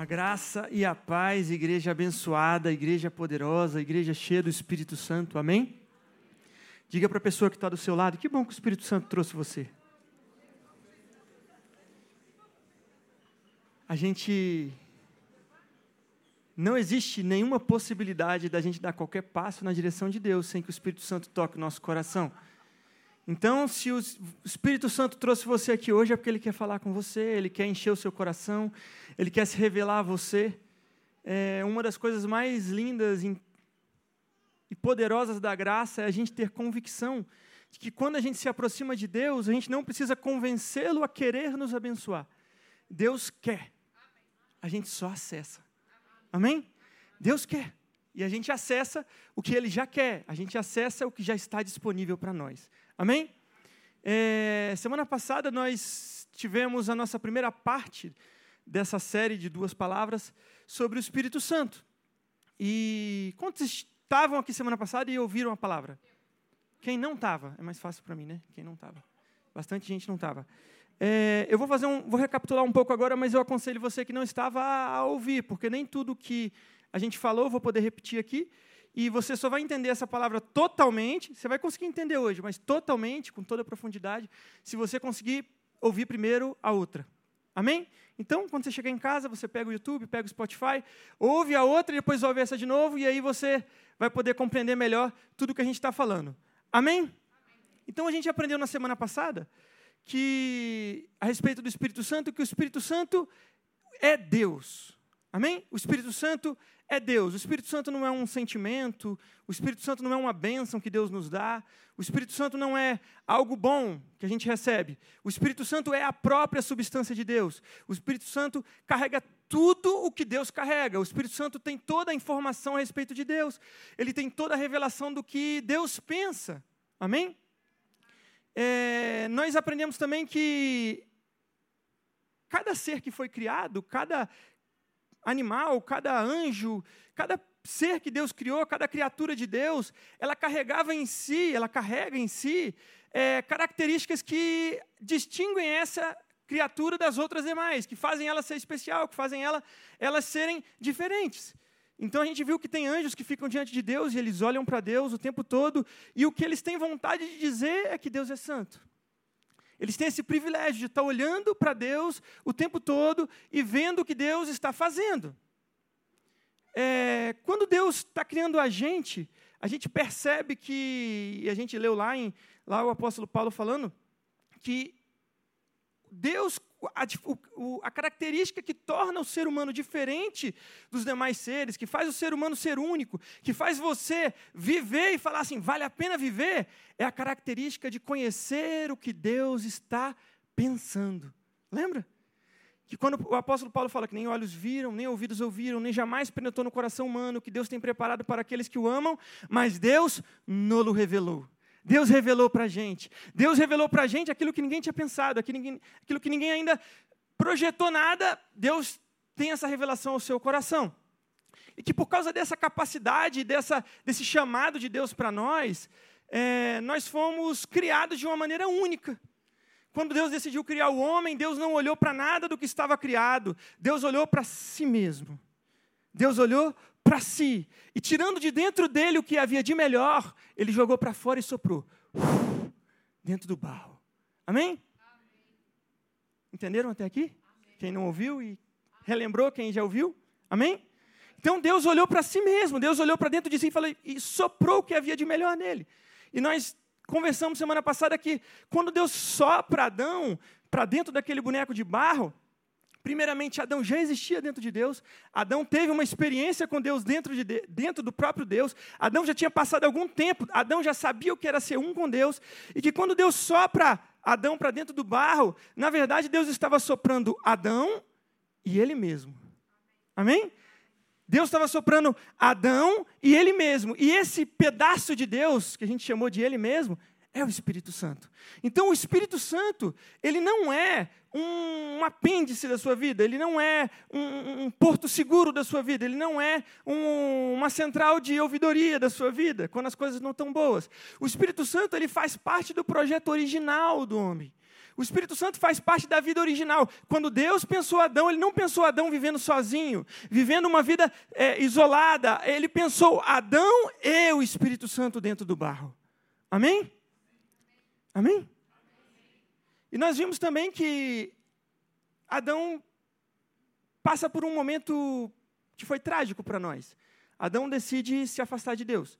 A graça e a paz, igreja abençoada, igreja poderosa, igreja cheia do Espírito Santo, amém? Diga para a pessoa que está do seu lado: que bom que o Espírito Santo trouxe você. A gente. Não existe nenhuma possibilidade da gente dar qualquer passo na direção de Deus sem que o Espírito Santo toque o nosso coração. Então, se o Espírito Santo trouxe você aqui hoje, é porque Ele quer falar com você, Ele quer encher o seu coração, Ele quer se revelar a você. É uma das coisas mais lindas, e poderosas da graça é a gente ter convicção de que quando a gente se aproxima de Deus, a gente não precisa convencê-lo a querer nos abençoar. Deus quer. A gente só acessa. Amém? Deus quer. E a gente acessa o que Ele já quer. A gente acessa o que já está disponível para nós. Amém? É, semana passada nós tivemos a nossa primeira parte dessa série de duas palavras sobre o Espírito Santo. E quantos estavam aqui semana passada e ouviram a palavra? Quem não estava? É mais fácil para mim, né? Quem não estava. Bastante gente não estava. É, eu vou fazer um, vou recapitular um pouco agora, mas eu aconselho você que não estava a, a ouvir, porque nem tudo que a gente falou eu vou poder repetir aqui. E você só vai entender essa palavra totalmente. Você vai conseguir entender hoje, mas totalmente, com toda a profundidade, se você conseguir ouvir primeiro a outra. Amém? Então, quando você chegar em casa, você pega o YouTube, pega o Spotify, ouve a outra e depois ouve essa de novo, e aí você vai poder compreender melhor tudo que a gente está falando. Amém? Amém? Então a gente aprendeu na semana passada que a respeito do Espírito Santo que o Espírito Santo é Deus. Amém? O Espírito Santo é Deus. O Espírito Santo não é um sentimento, o Espírito Santo não é uma bênção que Deus nos dá, o Espírito Santo não é algo bom que a gente recebe. O Espírito Santo é a própria substância de Deus. O Espírito Santo carrega tudo o que Deus carrega. O Espírito Santo tem toda a informação a respeito de Deus. Ele tem toda a revelação do que Deus pensa. Amém? É, nós aprendemos também que cada ser que foi criado, cada animal, cada anjo, cada ser que Deus criou, cada criatura de Deus, ela carregava em si, ela carrega em si é, características que distinguem essa criatura das outras demais, que fazem ela ser especial, que fazem ela, elas serem diferentes. Então a gente viu que tem anjos que ficam diante de Deus e eles olham para Deus o tempo todo, e o que eles têm vontade de dizer é que Deus é santo. Eles têm esse privilégio de estar olhando para Deus o tempo todo e vendo o que Deus está fazendo. É, quando Deus está criando a gente, a gente percebe que, e a gente leu lá, em, lá o apóstolo Paulo falando, que Deus a, o, a, característica que torna o ser humano diferente dos demais seres, que faz o ser humano ser único, que faz você viver e falar assim, vale a pena viver, é a característica de conhecer o que Deus está pensando. Lembra? Que quando o apóstolo Paulo fala que nem olhos viram, nem ouvidos ouviram, nem jamais penetrou no coração humano que Deus tem preparado para aqueles que o amam, mas Deus nolo revelou. Deus revelou para a gente. Deus revelou para a gente aquilo que ninguém tinha pensado, aquilo, que ninguém ainda projetou nada. Deus tem essa revelação ao seu coração. E que por causa dessa capacidade, dessa, desse chamado de Deus para nós, é, nós fomos criados de uma maneira única. Quando Deus decidiu criar o homem, Deus não olhou para nada do que estava criado, Deus olhou para si mesmo. Deus olhou para si. E tirando de dentro dele o que havia de melhor, ele jogou para fora e soprou. Uf, dentro do barro. Amém? Amém. Entenderam até aqui? Amém. Quem não ouviu e relembrou, quem já ouviu? Amém? Então Deus olhou para si mesmo, Deus olhou para dentro de si e, falou, e soprou o que havia de melhor nele. E nós conversamos semana passada que quando Deus sopra Adão para dentro daquele boneco de barro, Primeiramente, Adão já existia dentro de Deus. Adão teve uma experiência com Deus dentro, de, dentro do próprio Deus. Adão já tinha passado algum tempo. Adão já sabia o que era ser um com Deus. E que quando Deus sopra Adão para dentro do barro, na verdade Deus estava soprando Adão e ele mesmo. Amém? Deus estava soprando Adão e ele mesmo. E esse pedaço de Deus, que a gente chamou de ele mesmo, é o Espírito Santo. Então, o Espírito Santo, ele não é um, apêndice da sua vida, ele não é um, um porto seguro da sua vida, ele não é um, uma central de ouvidoria da sua vida, quando as coisas não estão boas. O Espírito Santo, ele faz parte do projeto original do homem. O Espírito Santo faz parte da vida original. Quando Deus pensou Adão, ele não pensou Adão vivendo sozinho, vivendo uma vida é, isolada. Ele pensou Adão e o Espírito Santo dentro do barro. Amém? Amém? E nós vimos também que Adão passa por um momento que foi trágico para nós. Adão decide se afastar de Deus.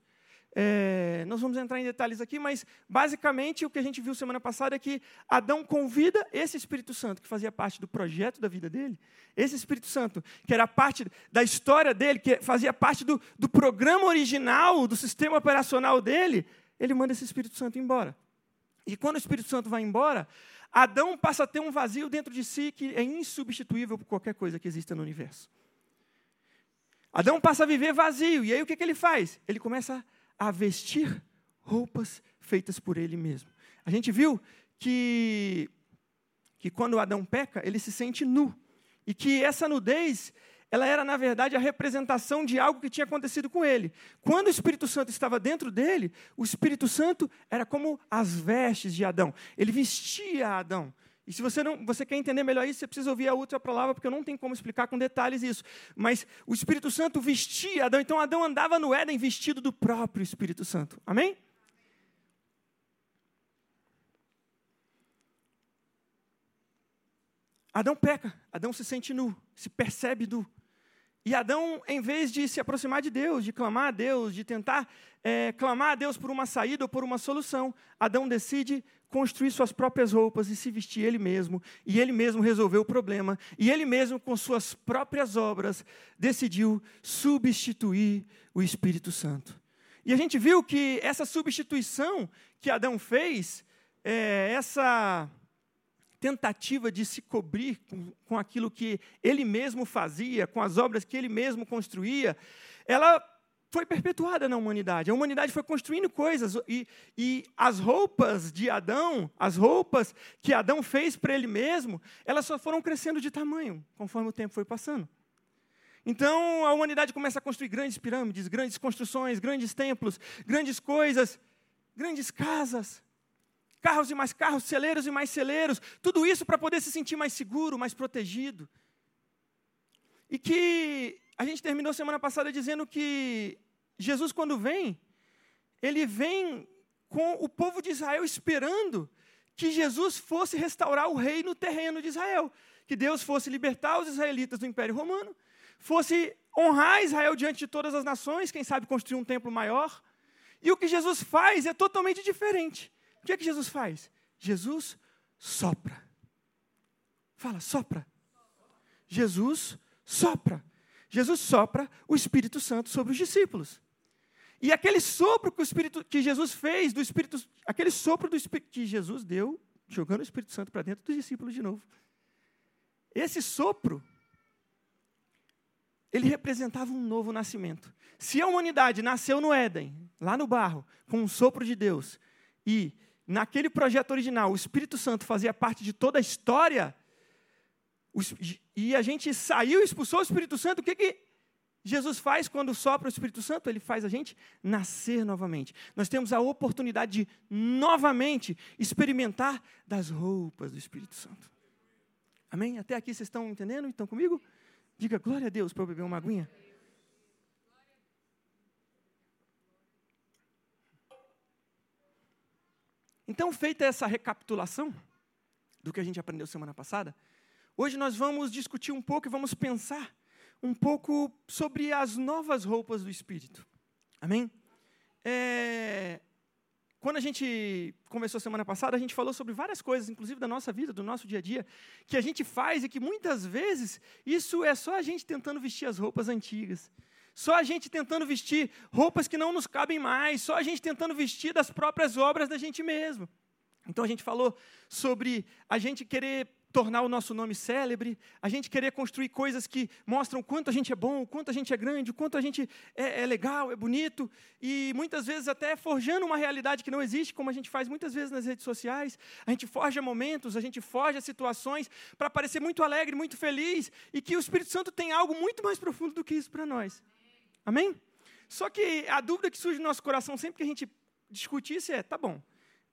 É, nós vamos entrar em detalhes aqui, mas basicamente o que a gente viu semana passada é que Adão convida esse Espírito Santo, que fazia parte do projeto da vida dele, esse Espírito Santo, que era parte da história dele, que fazia parte do, do programa original, do sistema operacional dele, ele manda esse Espírito Santo embora. E quando o Espírito Santo vai embora, Adão passa a ter um vazio dentro de si que é insubstituível por qualquer coisa que exista no universo. Adão passa a viver vazio, e aí o que, que ele faz? Ele começa a vestir roupas feitas por ele mesmo. A gente viu que, que quando Adão peca, ele se sente nu. E que essa nudez, ela era, na verdade, a representação de algo que tinha acontecido com ele. Quando o Espírito Santo estava dentro dele, o Espírito Santo era como as vestes de Adão. Ele vestia Adão. E se você não, você quer entender melhor isso, você precisa ouvir a outra palavra, porque eu não tenho como explicar com detalhes isso. Mas o Espírito Santo vestia Adão, então Adão andava no Éden vestido do próprio Espírito Santo. Amém? Adão peca, Adão se sente nu, se percebe nu. E Adão, em vez de se aproximar de Deus, de clamar a Deus, de tentar é, clamar a Deus por uma saída ou por uma solução, Adão decide construir suas próprias roupas e se vestir ele mesmo, e ele mesmo resolveu o problema, e ele mesmo, com suas próprias obras, decidiu substituir o Espírito Santo. E a gente viu que essa substituição que Adão fez, é, essa tentativa de se cobrir com, com aquilo que ele mesmo fazia, com as obras que ele mesmo construía, ela foi perpetuada na humanidade. A humanidade foi construindo coisas e, e as roupas de Adão, as roupas que Adão fez para ele mesmo, elas só foram crescendo de tamanho conforme o tempo foi passando. Então a humanidade começa a construir grandes pirâmides, grandes construções, grandes templos, grandes coisas, grandes casas, carros e mais carros, celeiros e mais celeiros, tudo isso para poder se sentir mais seguro, mais protegido. E que a gente terminou semana passada dizendo que Jesus, quando vem, ele vem com o povo de Israel esperando que Jesus fosse restaurar o reino terreno de Israel, que Deus fosse libertar os israelitas do Império Romano, fosse honrar Israel diante de todas as nações, quem sabe construir um templo maior. E o que Jesus faz é totalmente diferente. O que é que Jesus faz? Jesus sopra. Fala, sopra. Jesus sopra. Jesus sopra o Espírito Santo sobre os discípulos. E aquele sopro que, o Espírito, que Jesus fez, do Espírito, aquele sopro do Espírito que Jesus deu, jogando o Espírito Santo para dentro dos discípulos de novo. Esse sopro, ele representava um novo nascimento. Se a humanidade nasceu no Éden, lá no barro, com um sopro de Deus, e naquele projeto original o Espírito Santo fazia parte de toda a história, e a gente saiu e expulsou o Espírito Santo, o que, que Jesus faz quando sopra o Espírito Santo? Ele faz a gente nascer novamente. Nós temos a oportunidade de novamente experimentar das roupas do Espírito Santo. Amém? Até aqui vocês estão entendendo? Estão comigo? Diga glória a Deus para eu beber uma aguinha. Então, feita essa recapitulação do que a gente aprendeu semana passada, Hoje nós vamos discutir um pouco e vamos pensar um pouco sobre as novas roupas do Espírito. Amém? É, quando a gente conversou semana passada, a gente falou sobre várias coisas, inclusive da nossa vida, do nosso dia a dia, que a gente faz e que muitas vezes isso é só a gente tentando vestir as roupas antigas. Só a gente tentando vestir roupas que não nos cabem mais, só a gente tentando vestir das próprias obras da gente mesmo. Então a gente falou sobre a gente querer tornar o nosso nome célebre, a gente querer construir coisas que mostram quanto a gente é bom, quanto a gente é grande, quanto a gente é, é, legal, é bonito, e muitas vezes até forjando uma realidade que não existe, como a gente faz muitas vezes nas redes sociais. A gente forja momentos, a gente forja situações para parecer muito alegre, muito feliz, e que o Espírito Santo tem algo muito mais profundo do que isso para nós. Amém? Só que a dúvida que surge no nosso coração sempre que a gente discute isso é: tá bom,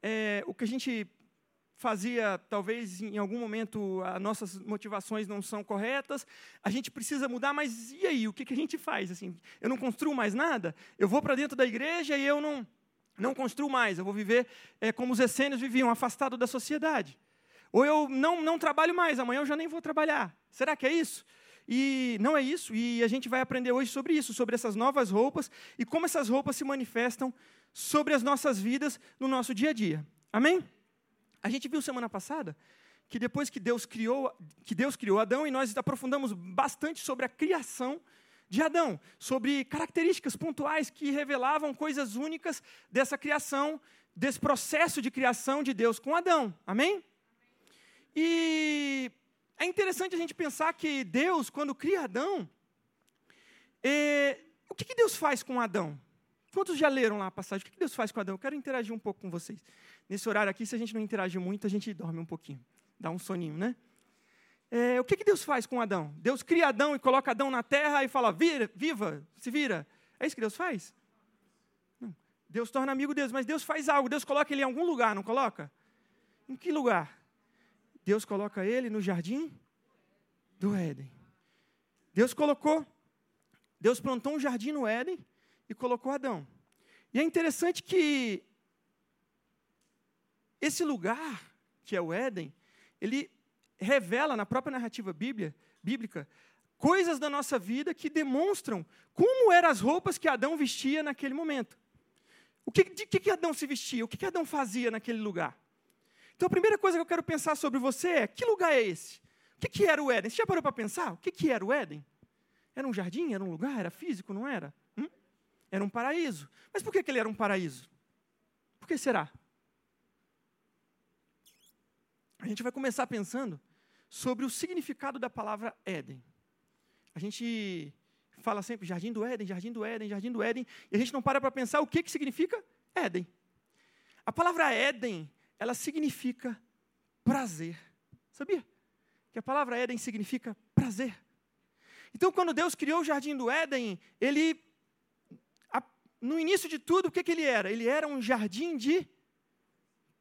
é, o que a gente fazia, talvez em algum momento as nossas motivações não são corretas, a gente precisa mudar, mas e aí? O que, que a gente faz? Assim, eu não construo mais nada? Eu vou para dentro da igreja e eu não, não construo mais, eu vou viver é, como os essênios viviam, afastado da sociedade. Ou eu não, não trabalho mais, amanhã eu já nem vou trabalhar. Será que é isso? E não é isso, e a gente vai aprender hoje sobre isso, sobre essas novas roupas e como essas roupas se manifestam sobre as nossas vidas no nosso dia a dia. Amém? A gente viu semana passada que depois que Deus criou, que Deus criou Adão e nós aprofundamos bastante sobre a criação de Adão, sobre características pontuais que revelavam coisas únicas dessa criação, desse processo de criação de Deus com Adão. Amém? E é interessante a gente pensar que Deus, quando cria Adão, é, o que, que Deus faz com Adão? Quantos já leram lá a passagem? O que Deus faz com Adão? Eu quero interagir um pouco com vocês. Nesse horário aqui, se a gente não interagir muito, a gente dorme um pouquinho. Dá um soninho, né? É, o que, que Deus faz com Adão? Deus cria Adão e coloca Adão na terra e fala, vira, viva, se vira. É isso que Deus faz? Não. Deus torna amigo Deus, mas Deus faz algo. Deus coloca ele em algum lugar, não coloca? Em que lugar? Deus coloca ele no jardim do Éden. Deus colocou, Deus plantou um jardim no Éden e colocou Adão. E é interessante que esse lugar, que é o Éden, ele revela na própria narrativa bíblia, bíblica coisas da nossa vida que demonstram como eram as roupas que Adão vestia naquele momento. O que, de que, que Adão se vestia? O que, que Adão fazia naquele lugar? Então, a primeira coisa que eu quero pensar sobre você é: que lugar é esse? O que, que era o Éden? Você já parou para pensar? O que, que era o Éden? Era um jardim? Era um lugar? Era físico? Não era? Hum? Era um paraíso. Mas por que, que ele era um paraíso? Por que será? A gente vai começar pensando sobre o significado da palavra Éden. A gente fala sempre jardim do Éden, jardim do Éden, jardim do Éden, e a gente não para para pensar o que, que significa Éden. A palavra Éden, ela significa prazer. Sabia? Que a palavra Éden significa prazer. Então, quando Deus criou o jardim do Éden, ele no início de tudo, o que, que ele era? Ele era um jardim de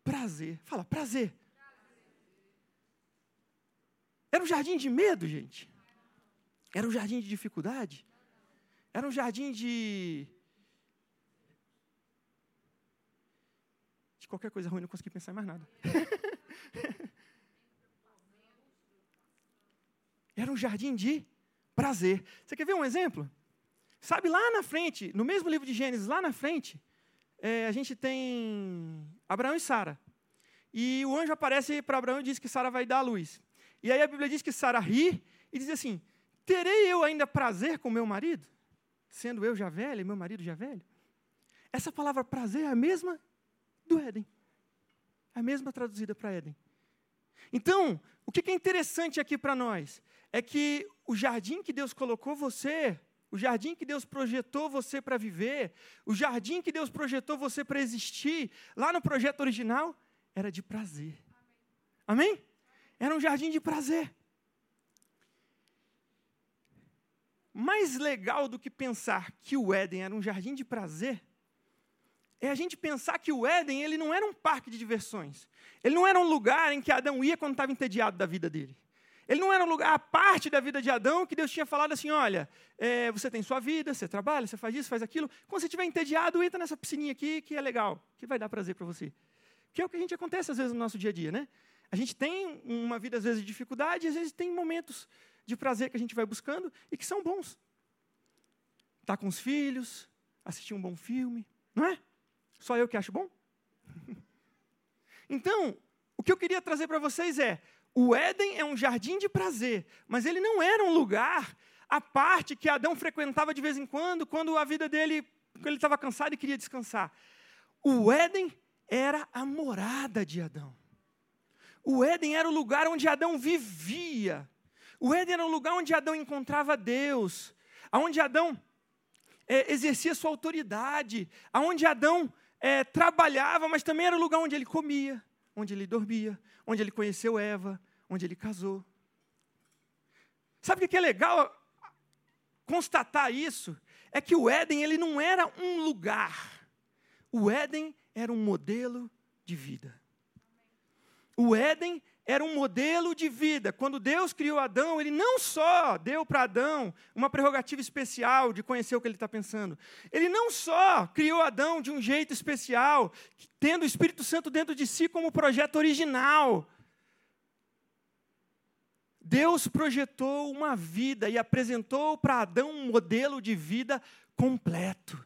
prazer. Fala, prazer. Era um jardim de medo, gente? Era um jardim de dificuldade? Era um jardim de. De qualquer coisa ruim, não consegui pensar em mais nada. Era um jardim de prazer. Você quer ver um exemplo? Sabe, lá na frente, no mesmo livro de Gênesis, lá na frente, é, a gente tem Abraão e Sara. E o anjo aparece para Abraão e diz que Sara vai dar a luz. E aí a Bíblia diz que Sara ri e diz assim: Terei eu ainda prazer com meu marido? Sendo eu já velha e meu marido já velho? Essa palavra prazer é a mesma do Éden. A mesma traduzida para Éden. Então, o que é interessante aqui para nós é que o jardim que Deus colocou você o jardim que Deus projetou você para viver, o jardim que Deus projetou você para existir, lá no projeto original, era de prazer. Amém? Amém? Era um jardim de prazer. Mais legal do que pensar que o Éden era um jardim de prazer, é a gente pensar que o Éden ele não era um parque de diversões. Ele não era um lugar em que Adão ia quando estava entediado da vida dele. Ele não era um lugar à parte da vida de Adão que Deus tinha falado assim: olha, é, você tem sua vida, você trabalha, você faz isso, faz aquilo. Quando você estiver entediado, entra nessa piscininha aqui que é legal, que vai dar prazer para você. Que é o que a gente acontece às vezes no nosso dia a dia, né? A gente tem uma vida às vezes de dificuldade, às vezes tem momentos de prazer que a gente vai buscando e que são bons. Estar tá com os filhos, assistir um bom filme, não é? Só eu que acho bom? então, o que eu queria trazer para vocês é o Éden é um jardim de prazer, mas ele não era um lugar à parte que Adão frequentava de vez em quando, quando a vida dele, ele estava cansado e queria descansar. O Éden era a morada de Adão. O Éden era o lugar onde Adão vivia. O Éden era o lugar onde Adão encontrava Deus, aonde Adão é, exercia sua autoridade, aonde Adão é, trabalhava, mas também era o lugar onde ele comia, onde ele dormia, onde ele conheceu Eva, onde ele casou. Sabe o que é legal constatar isso? É que o Éden ele não era um lugar. O Éden era um modelo de vida. O Éden era um modelo de vida. Quando Deus criou Adão, ele não só deu para Adão uma prerrogativa especial de conhecer o que ele está pensando, ele não só criou Adão de um jeito especial, tendo o Espírito Santo dentro de si como projeto original. Deus projetou uma vida e apresentou para Adão um modelo de vida completo.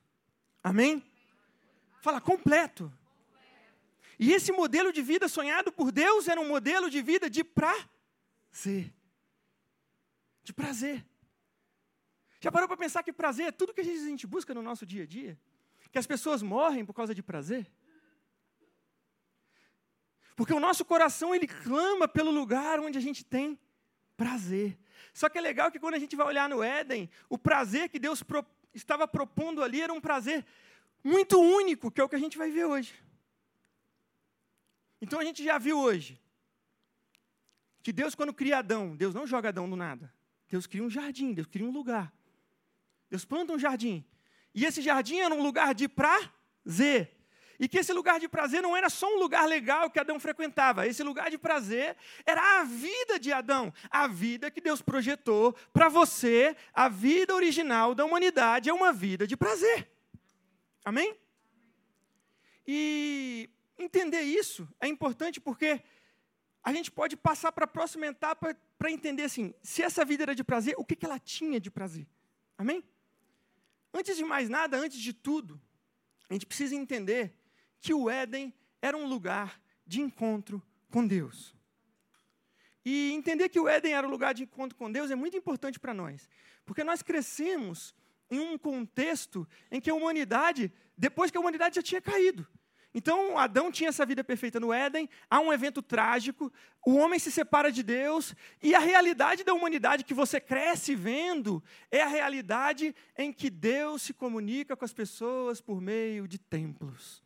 Amém? Fala, completo. E esse modelo de vida sonhado por Deus era um modelo de vida de prazer. De prazer. Já parou para pensar que prazer é tudo que a gente busca no nosso dia a dia? Que as pessoas morrem por causa de prazer? Porque o nosso coração ele clama pelo lugar onde a gente tem prazer. Só que é legal que quando a gente vai olhar no Éden, o prazer que Deus pro, estava propondo ali era um prazer muito único, que é o que a gente vai ver hoje. Então a gente já viu hoje que Deus, quando cria Adão, Deus não joga Adão do nada. Deus cria um jardim, Deus cria um lugar. Deus planta um jardim. E esse jardim era um lugar de prazer. E que esse lugar de prazer não era só um lugar legal que Adão frequentava. Esse lugar de prazer era a vida de Adão. A vida que Deus projetou para você, a vida original da humanidade é uma vida de prazer. Amém? E Entender isso é importante porque a gente pode passar para a próxima etapa para entender assim, se essa vida era de prazer, o que, que ela tinha de prazer. Amém? Antes de mais nada, antes de tudo, a gente precisa entender que o Éden era um lugar de encontro com Deus. E entender que o Éden era um lugar de encontro com Deus é muito importante para nós, porque nós crescemos em um contexto em que a humanidade, depois que a humanidade já tinha caído, então, Adão tinha essa vida perfeita no Éden, há um evento trágico, o homem se separa de Deus, e a realidade da humanidade que você cresce vendo é a realidade em que Deus se comunica com as pessoas por meio de templos.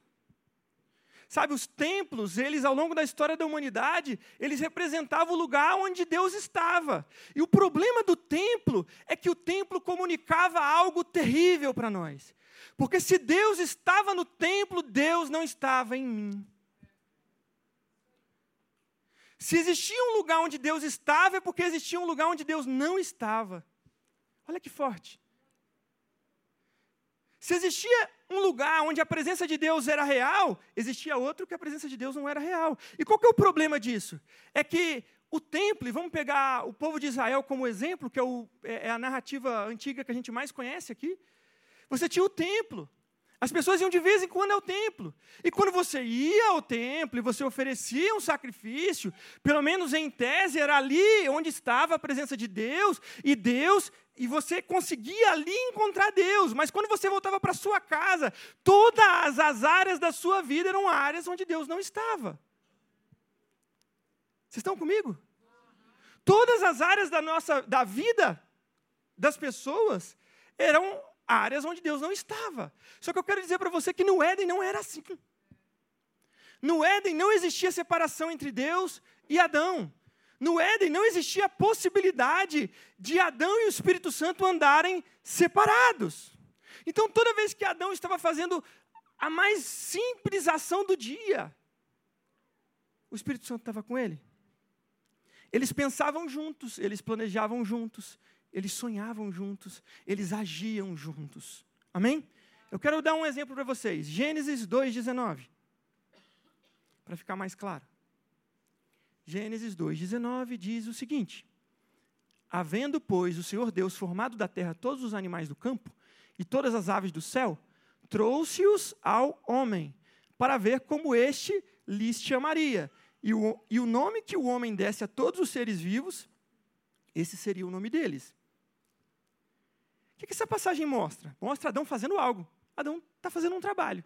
Sabe, os templos, eles ao longo da história da humanidade, eles representavam o lugar onde Deus estava. E o problema do templo é que o templo comunicava algo terrível para nós. Porque se Deus estava no templo, Deus não estava em mim. Se existia um lugar onde Deus estava, é porque existia um lugar onde Deus não estava. Olha que forte. Se existia um lugar onde a presença de Deus era real, existia outro que a presença de Deus não era real. E qual que é o problema disso? É que o templo, e vamos pegar o povo de Israel como exemplo, que é, o, é, é a narrativa antiga que a gente mais conhece aqui. Você tinha o templo. As pessoas iam de vez em quando ao templo. E quando você ia ao templo e você oferecia um sacrifício, pelo menos em tese, era ali onde estava a presença de Deus, e Deus, e você conseguia ali encontrar Deus. Mas quando você voltava para sua casa, todas as áreas da sua vida eram áreas onde Deus não estava. Vocês estão comigo? Todas as áreas da nossa da vida das pessoas eram áreas onde Deus não estava. Só que eu quero dizer para você que no Éden não era assim. No Éden não existia separação entre Deus e Adão. No Éden não existia a possibilidade de Adão e o Espírito Santo andarem separados. Então, toda vez que Adão estava fazendo a mais simples ação do dia, o Espírito Santo estava com ele. Eles pensavam juntos, eles planejavam juntos, eles sonhavam juntos, eles agiam juntos. Amém? Eu quero dar um exemplo para vocês. Gênesis 2,19. Para ficar mais claro. Gênesis 2,19 diz o seguinte: Havendo, pois, o Senhor Deus formado da terra todos os animais do campo e todas as aves do céu, trouxe-os ao homem, para ver como este lhes chamaria. E o, e o nome que o homem desse a todos os seres vivos, esse seria o nome deles. O que, que essa passagem mostra? Mostra Adão fazendo algo. Adão está fazendo um trabalho.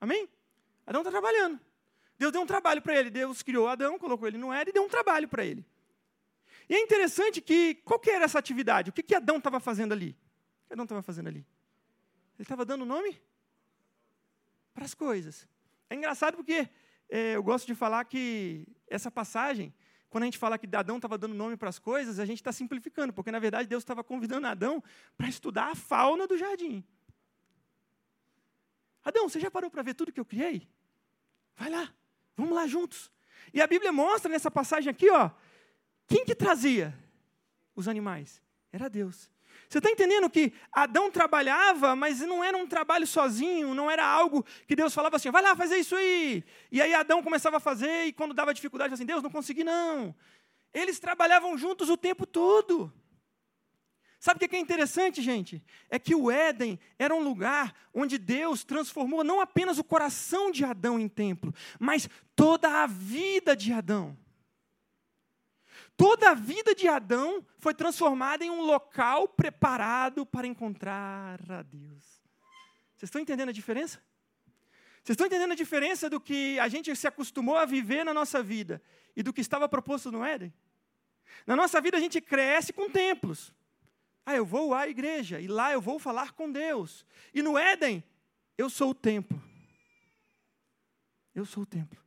Amém? Adão está trabalhando. Deus deu um trabalho para ele. Deus criou Adão, colocou ele no Éden e deu um trabalho para ele. E é interessante que, qual que era essa atividade? O que, que Adão estava fazendo ali? O que Adão estava fazendo ali? Ele estava dando nome para as coisas. É engraçado porque é, eu gosto de falar que essa passagem, quando a gente fala que Adão estava dando nome para as coisas, a gente está simplificando, porque na verdade Deus estava convidando Adão para estudar a fauna do jardim. Adão, você já parou para ver tudo que eu criei? Vai lá, vamos lá juntos. E a Bíblia mostra nessa passagem aqui, ó, quem que trazia os animais? Era Deus. Você está entendendo que Adão trabalhava, mas não era um trabalho sozinho, não era algo que Deus falava assim, vai lá fazer isso aí. E aí Adão começava a fazer, e quando dava dificuldade, assim, Deus, não consegui não. Eles trabalhavam juntos o tempo todo. Sabe o que é interessante, gente? É que o Éden era um lugar onde Deus transformou não apenas o coração de Adão em templo, mas toda a vida de Adão. Toda a vida de Adão foi transformada em um local preparado para encontrar a Deus. Vocês estão entendendo a diferença? Vocês estão entendendo a diferença do que a gente se acostumou a viver na nossa vida e do que estava proposto no Éden? Na nossa vida a gente cresce com templos. Ah, eu vou à igreja e lá eu vou falar com Deus. E no Éden, eu sou o templo. Eu sou o templo.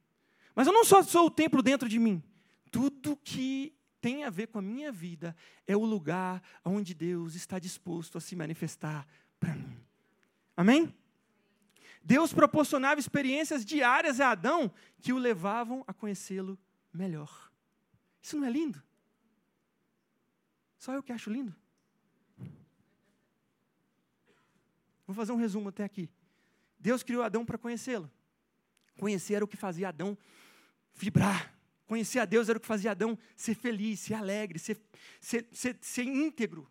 Mas eu não só sou o templo dentro de mim. Tudo que tem a ver com a minha vida é o lugar onde Deus está disposto a se manifestar para mim. Amém? Deus proporcionava experiências diárias a Adão que o levavam a conhecê-lo melhor. Isso não é lindo? Só eu que acho lindo? Vou fazer um resumo até aqui. Deus criou Adão para conhecê-lo. Conhecer era o que fazia Adão vibrar, Conhecer a Deus era o que fazia Adão ser feliz, ser alegre, ser, ser, ser, ser íntegro.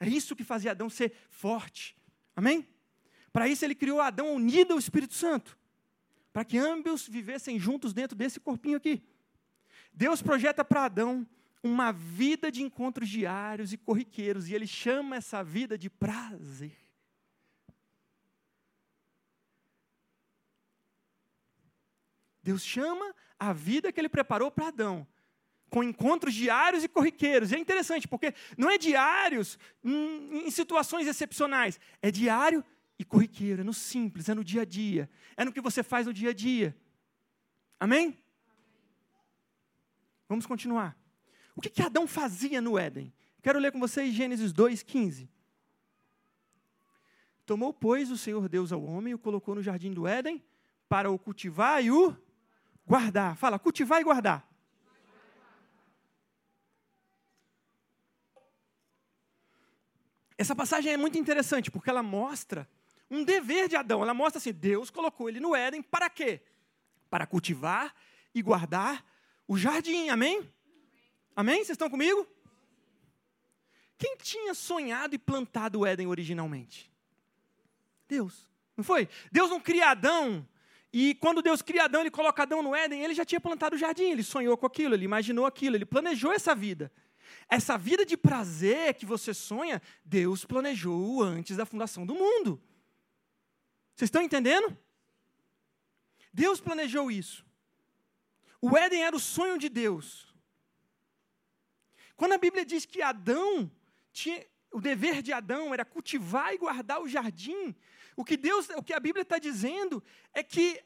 É isso que fazia Adão ser forte. Amém? Para isso ele criou Adão unido ao Espírito Santo. Para que ambos vivessem juntos dentro desse corpinho aqui. Deus projeta para Adão uma vida de encontros diários e corriqueiros, e ele chama essa vida de prazer. Deus chama a vida que ele preparou para Adão, com encontros diários e corriqueiros. E é interessante, porque não é diários em situações excepcionais, é diário e corriqueiro, é no simples, é no dia a dia, é no que você faz no dia a dia. Amém? Vamos continuar. O que, que Adão fazia no Éden? Quero ler com vocês Gênesis 2,15. Tomou, pois, o Senhor Deus ao homem e o colocou no jardim do Éden para o cultivar e o Guardar. Fala, cultivar e guardar. Essa passagem é muito interessante porque ela mostra um dever de Adão. Ela mostra assim: Deus colocou ele no Éden para quê? Para cultivar e guardar o jardim. Amém? Amém? Vocês estão comigo? Quem tinha sonhado e plantado o Éden originalmente? Deus. Não foi? Deus não cria Adão e quando Deus cria Adão, ele coloca Adão no Éden, ele já tinha plantado o jardim, ele sonhou com aquilo, ele imaginou aquilo, ele planejou essa vida. Essa vida de prazer que você sonha, Deus planejou antes da fundação do mundo. Vocês estão entendendo? Deus planejou isso. O Éden era o sonho de Deus. Quando a Bíblia diz que Adão tinha, o dever de Adão era cultivar e guardar o jardim, o que Deus, o que a Bíblia está dizendo é que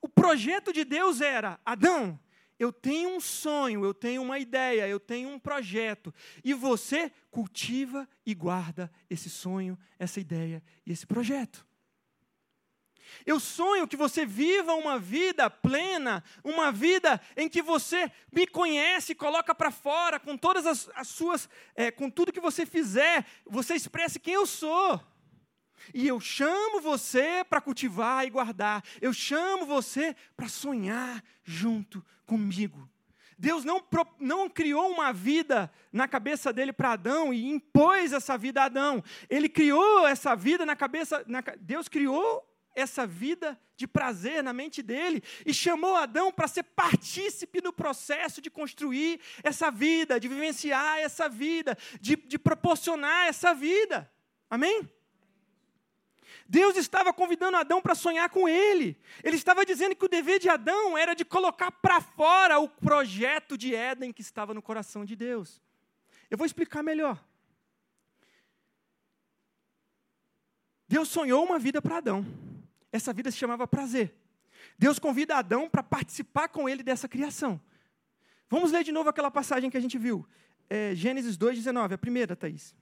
o projeto de Deus era: Adão, eu tenho um sonho, eu tenho uma ideia, eu tenho um projeto, e você cultiva e guarda esse sonho, essa ideia e esse projeto. Eu sonho que você viva uma vida plena, uma vida em que você me conhece, coloca para fora com todas as, as suas, é, com tudo que você fizer, você expresse quem eu sou. E eu chamo você para cultivar e guardar. Eu chamo você para sonhar junto comigo. Deus não, não criou uma vida na cabeça dele para Adão e impôs essa vida a Adão. Ele criou essa vida na cabeça. Na, Deus criou essa vida de prazer na mente dele e chamou Adão para ser partícipe no processo de construir essa vida, de vivenciar essa vida, de, de proporcionar essa vida. Amém? Deus estava convidando Adão para sonhar com ele. Ele estava dizendo que o dever de Adão era de colocar para fora o projeto de Éden que estava no coração de Deus. Eu vou explicar melhor. Deus sonhou uma vida para Adão. Essa vida se chamava prazer. Deus convida Adão para participar com ele dessa criação. Vamos ler de novo aquela passagem que a gente viu. É, Gênesis 2,19, a primeira, Thaís.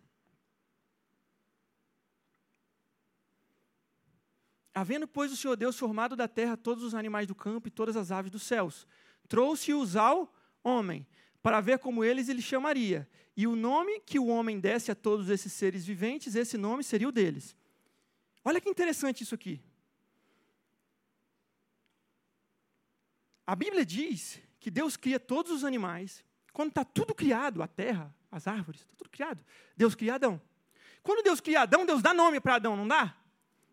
Havendo, pois, o Senhor Deus formado da terra todos os animais do campo e todas as aves dos céus, trouxe-os ao homem, para ver como eles ele chamaria. E o nome que o homem desse a todos esses seres viventes, esse nome seria o deles. Olha que interessante isso aqui. A Bíblia diz que Deus cria todos os animais. Quando está tudo criado, a terra, as árvores, está tudo criado. Deus cria Adão. Quando Deus cria Adão, Deus dá nome para Adão, não dá?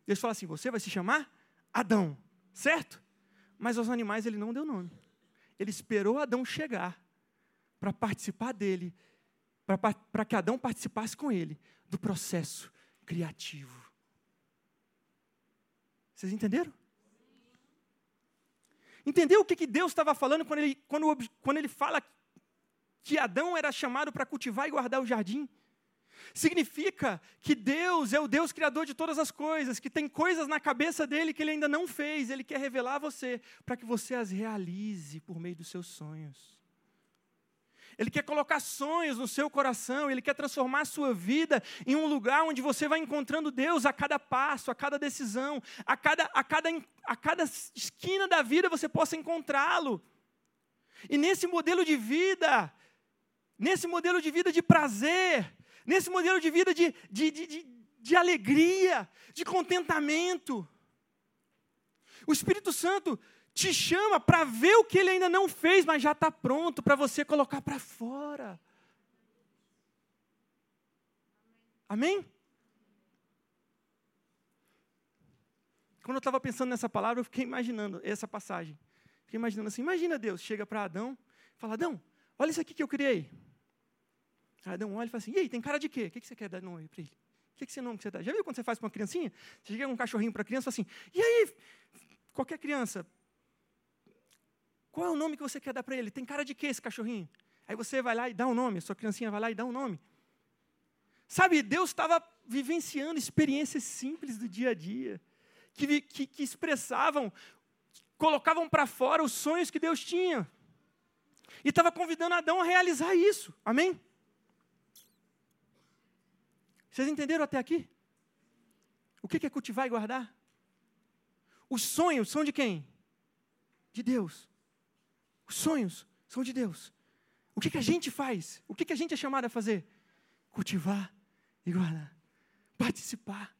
Deus fala assim: você vai se chamar Adão, certo? Mas aos animais ele não deu nome. Ele esperou Adão chegar para participar dele, para que Adão participasse com ele do processo criativo. Vocês entenderam? Entendeu o que, que Deus estava falando quando ele, quando, quando ele fala que Adão era chamado para cultivar e guardar o jardim? Significa que Deus é o Deus criador de todas as coisas, que tem coisas na cabeça dele que ele ainda não fez, ele quer revelar a você, para que você as realize por meio dos seus sonhos. Ele quer colocar sonhos no seu coração, Ele quer transformar a sua vida em um lugar onde você vai encontrando Deus a cada passo, a cada decisão, a cada, a cada, a cada esquina da vida você possa encontrá-lo. E nesse modelo de vida, nesse modelo de vida de prazer, nesse modelo de vida de, de, de, de, alegria, de contentamento, o Espírito Santo te chama para ver o que ele ainda não fez, mas já está pronto para você colocar para fora. Amém? Quando eu estava pensando nessa palavra, eu fiquei imaginando essa passagem. Fiquei imaginando assim: imagina Deus chega para Adão e fala: Adão, olha isso aqui que eu criei. Adão olha e fala assim: e aí, tem cara de quê? O que você quer dar nome para ele? O que, que você nome que você dá? Já viu quando você faz para uma criancinha? Você chega com um cachorrinho para a criança e fala assim: e aí, qualquer criança, qual é o nome que você quer dar para ele? Tem cara de quê esse cachorrinho? Aí você vai lá e dá um nome, a sua criancinha vai lá e dá um nome. Sabe, Deus estava vivenciando experiências simples do dia a dia, que, que, que expressavam, colocavam para fora os sonhos que Deus tinha. E estava convidando Adão a realizar isso. Amém? Vocês entenderam até aqui? O que é cultivar e guardar? Os sonhos são de quem? De Deus. Os sonhos são de Deus. O que, que a gente faz? O que, que a gente é chamado a fazer? Cultivar e guardar. Participar.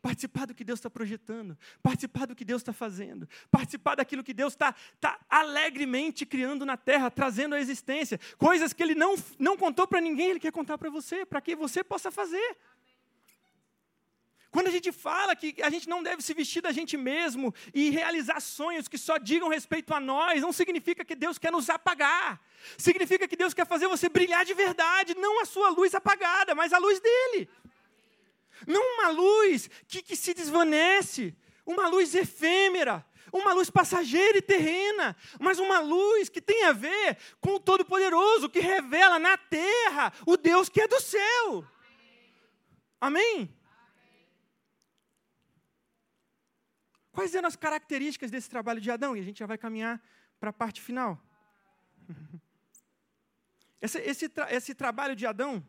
Participar do que Deus está projetando, participar do que Deus está fazendo, participar daquilo que Deus está tá alegremente criando na terra, trazendo à existência, coisas que Ele não, não contou para ninguém, Ele quer contar para você, para que você possa fazer. Quando a gente fala que a gente não deve se vestir da gente mesmo e realizar sonhos que só digam respeito a nós, não significa que Deus quer nos apagar. Significa que Deus quer fazer você brilhar de verdade, não a sua luz apagada, mas a luz dele. Não uma luz que, que se desvanece, uma luz efêmera, uma luz passageira e terrena, mas uma luz que tem a ver com o Todo-Poderoso, que revela na terra o Deus que é do céu. Amém? Quais eram as características desse trabalho de Adão? E a gente já vai caminhar para a parte final. Esse, esse, esse trabalho de Adão,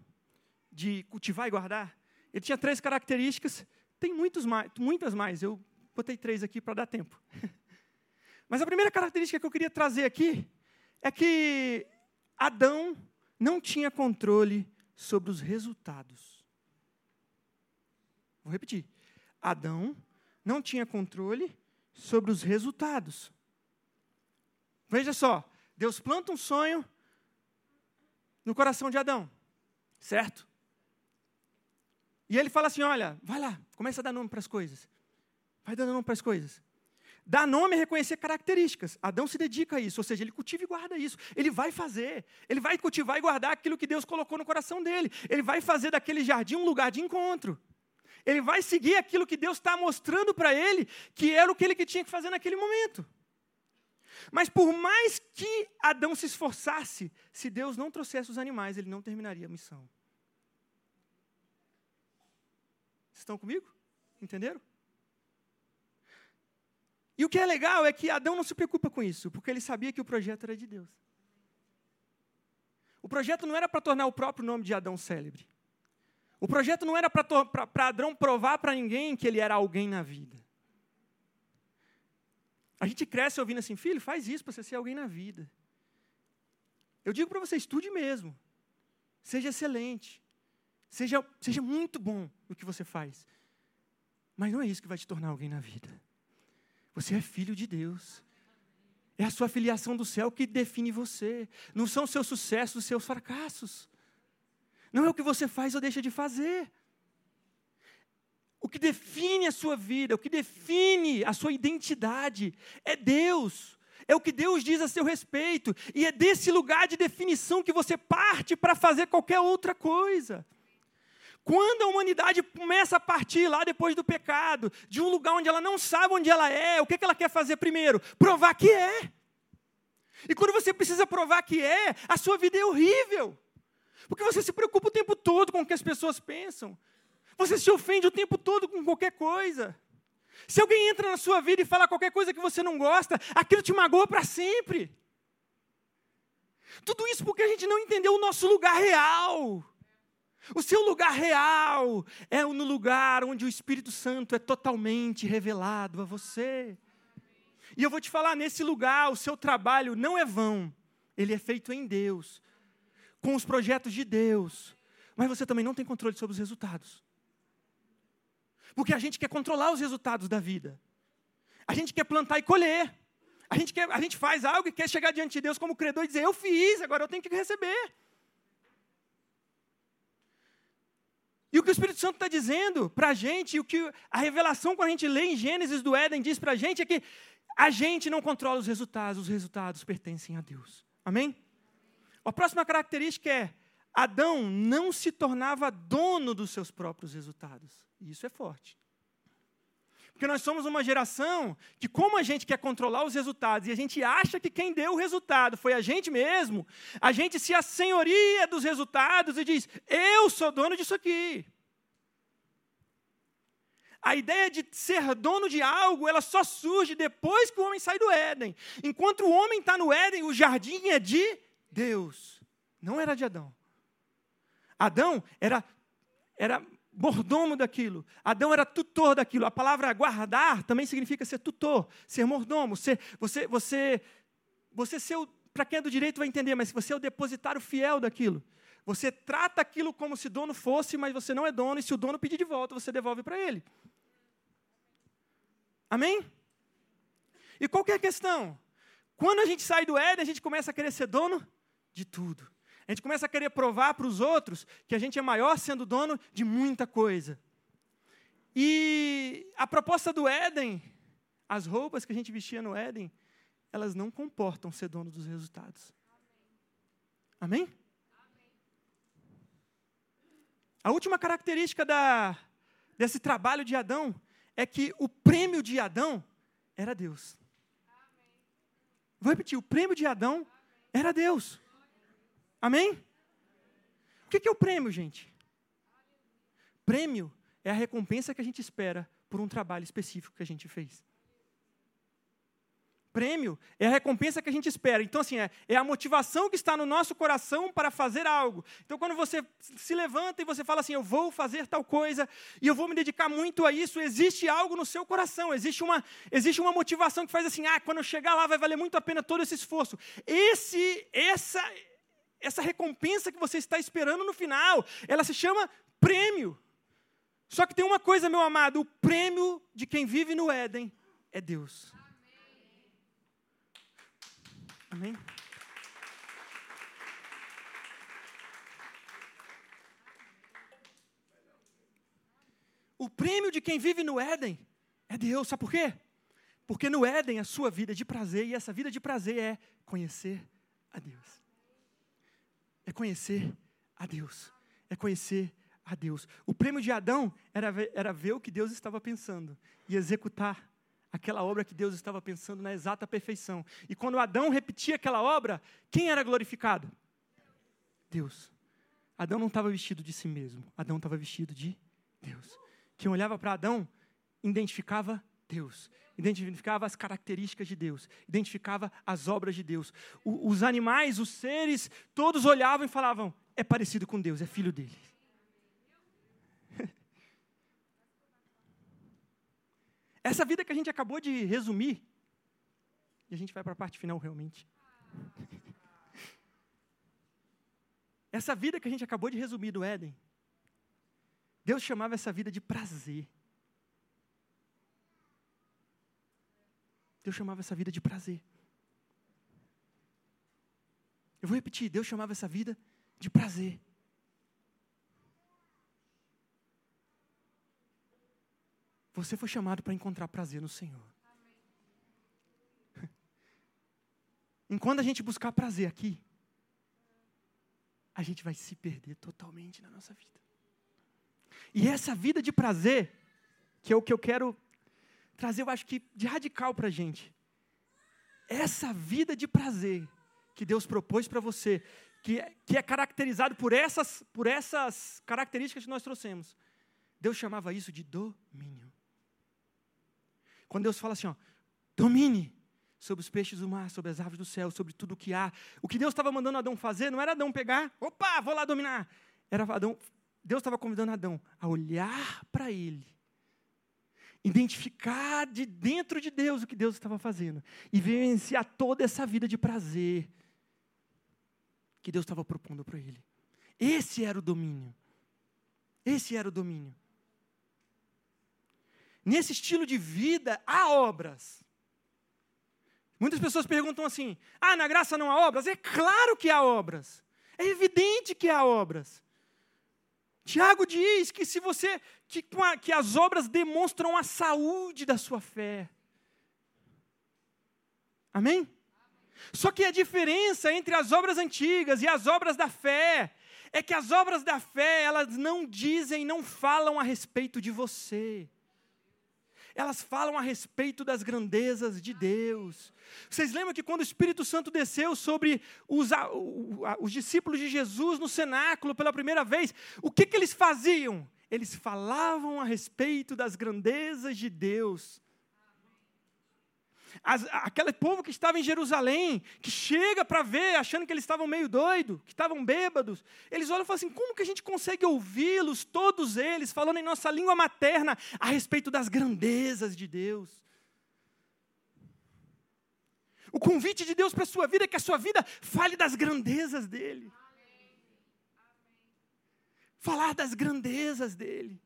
de cultivar e guardar, ele tinha três características. Tem muitos mais, muitas mais, eu botei três aqui para dar tempo. Mas a primeira característica que eu queria trazer aqui é que Adão não tinha controle sobre os resultados. Vou repetir. Adão não tinha controle sobre os resultados. Veja só, Deus planta um sonho no coração de Adão, certo? E ele fala assim: olha, vai lá, começa a dar nome para as coisas. Vai dando nome para as coisas. Dar nome é reconhecer características. Adão se dedica a isso, ou seja, ele cultiva e guarda isso. Ele vai fazer, ele vai cultivar e guardar aquilo que Deus colocou no coração dele. Ele vai fazer daquele jardim um lugar de encontro. Ele vai seguir aquilo que Deus está mostrando para ele, que era o que ele tinha que fazer naquele momento. Mas por mais que Adão se esforçasse, se Deus não trouxesse os animais, ele não terminaria a missão. Estão comigo? Entenderam? E o que é legal é que Adão não se preocupa com isso, porque ele sabia que o projeto era de Deus. O projeto não era para tornar o próprio nome de Adão célebre. O projeto não era para Adão provar para ninguém que ele era alguém na vida. A gente cresce ouvindo assim, filho, faz isso para você ser alguém na vida. Eu digo para você, estude mesmo. Seja excelente. Seja, seja muito bom no que você faz. Mas não é isso que vai te tornar alguém na vida. Você é filho de Deus. É a sua filiação do céu que define você. Não são seus sucessos, os seus fracassos. Não é o que você faz ou deixa de fazer. O que define a sua vida, o que define a sua identidade é Deus. É o que Deus diz a seu respeito. E é desse lugar de definição que você parte para fazer qualquer outra coisa. Quando a humanidade começa a partir lá depois do pecado, de um lugar onde ela não sabe onde ela é, o que, que ela quer fazer primeiro? Provar que é. E quando você precisa provar que é, a sua vida é horrível. Porque você se preocupa o tempo todo com o que as pessoas pensam. Você se ofende o tempo todo com qualquer coisa. Se alguém entra na sua vida e fala qualquer coisa que você não gosta, aquilo te magoa para sempre. Tudo isso porque a gente não entendeu o nosso lugar real. O seu lugar real é no lugar onde o Espírito Santo é totalmente revelado a você. E eu vou te falar, nesse lugar, o seu trabalho não é vão, ele é feito em Deus, com os projetos de Deus, mas você também não tem controle sobre os resultados. Porque a gente quer controlar os resultados da vida, a gente quer plantar e colher, a gente, quer, a gente faz algo e quer chegar diante de Deus como credor e dizer: Eu fiz, agora eu tenho que receber. E o que o Espírito Santo está dizendo para a gente, e o que a revelação, quando a gente lê em Gênesis do Éden, diz para a gente é que a gente não controla os resultados, os resultados pertencem a Deus. Amém? A próxima característica é: Adão não se tornava dono dos seus próprios resultados. E isso é forte. Porque nós somos uma geração que, como a gente quer controlar os resultados e a gente acha que quem deu o resultado foi a gente mesmo, a gente se assenhoria dos resultados e diz: eu sou dono disso aqui. A ideia de ser dono de algo, ela só surge depois que o homem sai do Éden. Enquanto o homem está no Éden, o jardim é de Deus, não era de Adão. Adão era, era mordomo daquilo. Adão era tutor daquilo. A palavra guardar também significa ser tutor, ser mordomo, ser, você, você, você ser para quem é do direito vai entender, mas você é o depositário fiel daquilo. Você trata aquilo como se dono fosse, mas você não é dono, e se o dono pedir de volta, você devolve para ele. Amém? E qual é a questão? Quando a gente sai do Éden, a gente começa a querer ser dono de tudo. A gente começa a querer provar para os outros que a gente é maior sendo dono de muita coisa. E a proposta do Éden, as roupas que a gente vestia no Éden, elas não comportam ser dono dos resultados. Amém? A última característica da, desse trabalho de Adão é que o prêmio de Adão era Deus. Vou repetir: o prêmio de Adão era Deus. Amém? O que é o prêmio, gente? Prêmio é a recompensa que a gente espera por um trabalho específico que a gente fez. Prêmio é a recompensa que a gente espera. Então, assim, é, é, a motivação que está no nosso coração para fazer algo. Então, quando você se levanta e você fala assim, eu vou fazer tal coisa e eu vou me dedicar muito a isso, existe algo no seu coração, existe uma, existe uma motivação que faz assim, ah, quando eu chegar lá vai valer muito a pena todo esse esforço. Esse, essa, essa recompensa que você está esperando no final, ela se chama prêmio. Só que tem uma coisa, meu amado: o prêmio de quem vive no Éden é Deus. Amém? O prêmio de quem vive no Éden é Deus. Sabe por quê? Porque no Éden a sua vida é de prazer, e essa vida de prazer é conhecer a Deus é conhecer a Deus, é conhecer a Deus. O prêmio de Adão era ver, era ver o que Deus estava pensando e executar aquela obra que Deus estava pensando na exata perfeição. E quando Adão repetia aquela obra, quem era glorificado? Deus. Adão não estava vestido de si mesmo, Adão estava vestido de Deus. Quem olhava para Adão identificava Deus, identificava as características de Deus, identificava as obras de Deus. O, os animais, os seres, todos olhavam e falavam: é parecido com Deus, é filho dele. Essa vida que a gente acabou de resumir, e a gente vai para a parte final realmente. Essa vida que a gente acabou de resumir do Éden, Deus chamava essa vida de prazer. Deus chamava essa vida de prazer. Eu vou repetir: Deus chamava essa vida de prazer. Você foi chamado para encontrar prazer no Senhor. Enquanto a gente buscar prazer aqui, a gente vai se perder totalmente na nossa vida. E essa vida de prazer, que é o que eu quero trazer, eu acho que de radical para a gente. Essa vida de prazer que Deus propôs para você, que é, que é caracterizado por essas, por essas características que nós trouxemos. Deus chamava isso de domínio. Quando Deus fala assim, ó, domine sobre os peixes do mar, sobre as aves do céu, sobre tudo o que há. O que Deus estava mandando Adão fazer não era Adão pegar, opa, vou lá dominar. Era Adão, Deus estava convidando Adão a olhar para ele, identificar de dentro de Deus o que Deus estava fazendo e vivenciar toda essa vida de prazer que Deus estava propondo para ele. Esse era o domínio. Esse era o domínio. Nesse estilo de vida há obras. Muitas pessoas perguntam assim: ah, na graça não há obras? É claro que há obras. É evidente que há obras. Tiago diz que se você que, que as obras demonstram a saúde da sua fé. Amém? Só que a diferença entre as obras antigas e as obras da fé é que as obras da fé, elas não dizem, não falam a respeito de você. Elas falam a respeito das grandezas de Deus. Vocês lembram que quando o Espírito Santo desceu sobre os, os discípulos de Jesus no cenáculo pela primeira vez, o que, que eles faziam? Eles falavam a respeito das grandezas de Deus. As, aquele povo que estava em Jerusalém, que chega para ver, achando que eles estavam meio doidos, que estavam bêbados, eles olham e falam assim: como que a gente consegue ouvi-los, todos eles, falando em nossa língua materna, a respeito das grandezas de Deus? O convite de Deus para a sua vida é que a sua vida fale das grandezas dele. Falar das grandezas dele.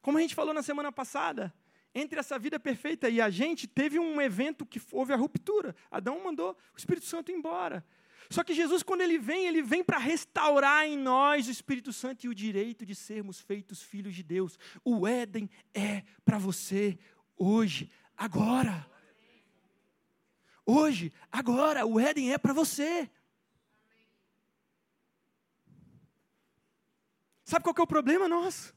Como a gente falou na semana passada, entre essa vida perfeita e a gente, teve um evento que houve a ruptura. Adão mandou o Espírito Santo embora. Só que Jesus, quando ele vem, ele vem para restaurar em nós o Espírito Santo e o direito de sermos feitos filhos de Deus. O Éden é para você hoje, agora. Hoje, agora, o Éden é para você. Sabe qual que é o problema nosso?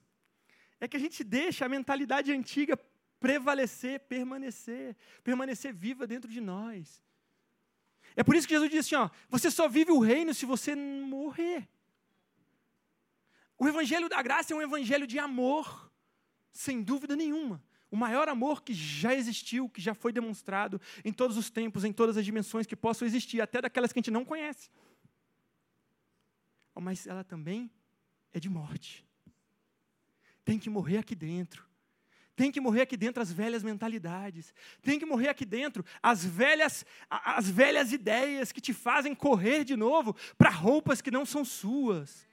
É que a gente deixa a mentalidade antiga prevalecer, permanecer, permanecer viva dentro de nós. É por isso que Jesus disse assim: ó, você só vive o reino se você morrer. O evangelho da graça é um evangelho de amor, sem dúvida nenhuma. O maior amor que já existiu, que já foi demonstrado em todos os tempos, em todas as dimensões que possam existir, até daquelas que a gente não conhece. Mas ela também é de morte. Tem que morrer aqui dentro. Tem que morrer aqui dentro as velhas mentalidades. Tem que morrer aqui dentro as velhas, as velhas ideias que te fazem correr de novo para roupas que não são suas.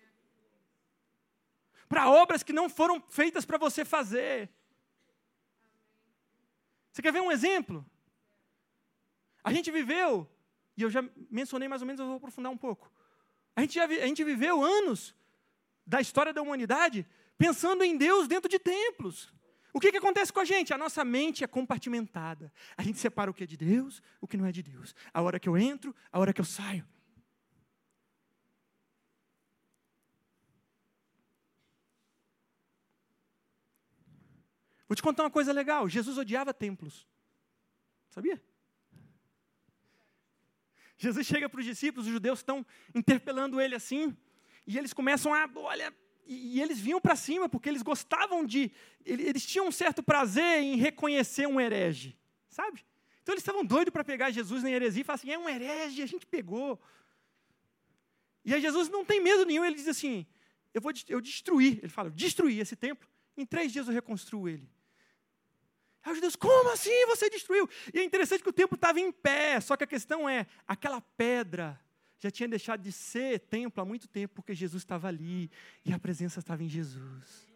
Para obras que não foram feitas para você fazer. Você quer ver um exemplo? A gente viveu, e eu já mencionei mais ou menos, eu vou aprofundar um pouco. A gente, já, a gente viveu anos da história da humanidade pensando em Deus dentro de templos. O que, que acontece com a gente? A nossa mente é compartimentada. A gente separa o que é de Deus, o que não é de Deus. A hora que eu entro, a hora que eu saio. Vou te contar uma coisa legal: Jesus odiava templos. Sabia? Jesus chega para os discípulos, os judeus estão interpelando ele assim, e eles começam a, olha, e, eles vinham para cima, porque eles gostavam de, eles tinham um certo prazer em reconhecer um herege, sabe? Então eles estavam doidos para pegar Jesus na heresia e falar assim: é um herege, a gente pegou. E aí Jesus não tem medo nenhum, ele diz assim: eu vou eu destruir. Ele fala: destruir esse templo, em três dias eu reconstruo ele. Aí os judeus, como assim você destruiu? E é interessante que o templo estava em pé, só que a questão é, aquela pedra já tinha deixado de ser templo há muito tempo, porque Jesus estava ali e a presença estava em Jesus.